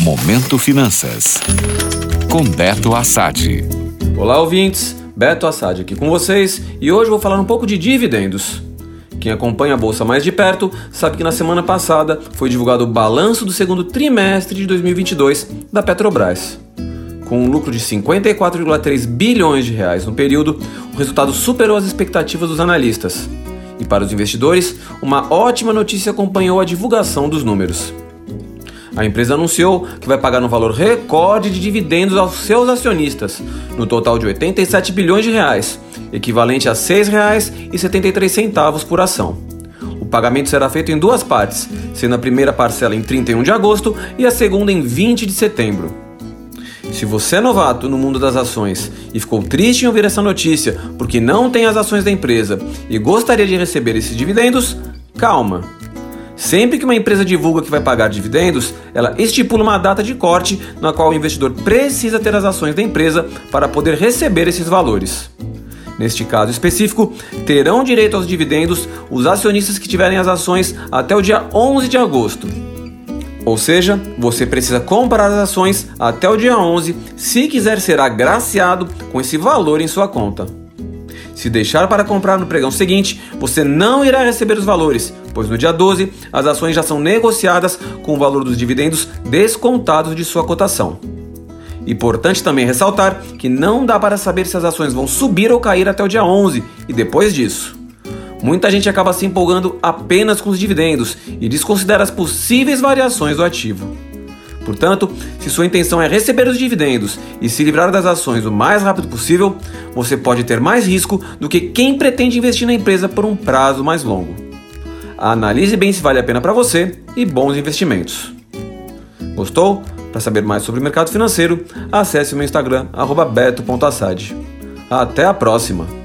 Momento Finanças. Com Beto Assad. Olá, ouvintes. Beto Assad aqui com vocês e hoje vou falar um pouco de dividendos. Quem acompanha a bolsa mais de perto sabe que na semana passada foi divulgado o balanço do segundo trimestre de 2022 da Petrobras. Com um lucro de 54,3 bilhões de reais no período, o resultado superou as expectativas dos analistas. E para os investidores, uma ótima notícia acompanhou a divulgação dos números. A empresa anunciou que vai pagar um valor recorde de dividendos aos seus acionistas, no total de 87 bilhões de reais, equivalente a R$ 6,73 por ação. O pagamento será feito em duas partes, sendo a primeira parcela em 31 de agosto e a segunda em 20 de setembro. Se você é novato no mundo das ações e ficou triste em ouvir essa notícia porque não tem as ações da empresa e gostaria de receber esses dividendos, calma! Sempre que uma empresa divulga que vai pagar dividendos, ela estipula uma data de corte na qual o investidor precisa ter as ações da empresa para poder receber esses valores. Neste caso específico, terão direito aos dividendos os acionistas que tiverem as ações até o dia 11 de agosto. Ou seja, você precisa comprar as ações até o dia 11 se quiser ser agraciado com esse valor em sua conta. Se deixar para comprar no pregão seguinte, você não irá receber os valores, pois no dia 12 as ações já são negociadas com o valor dos dividendos descontados de sua cotação. Importante também ressaltar que não dá para saber se as ações vão subir ou cair até o dia 11 e depois disso. Muita gente acaba se empolgando apenas com os dividendos e desconsidera as possíveis variações do ativo. Portanto, se sua intenção é receber os dividendos e se livrar das ações o mais rápido possível, você pode ter mais risco do que quem pretende investir na empresa por um prazo mais longo. Analise bem se vale a pena para você e bons investimentos. Gostou? Para saber mais sobre o mercado financeiro, acesse o meu Instagram, beto.assad. Até a próxima!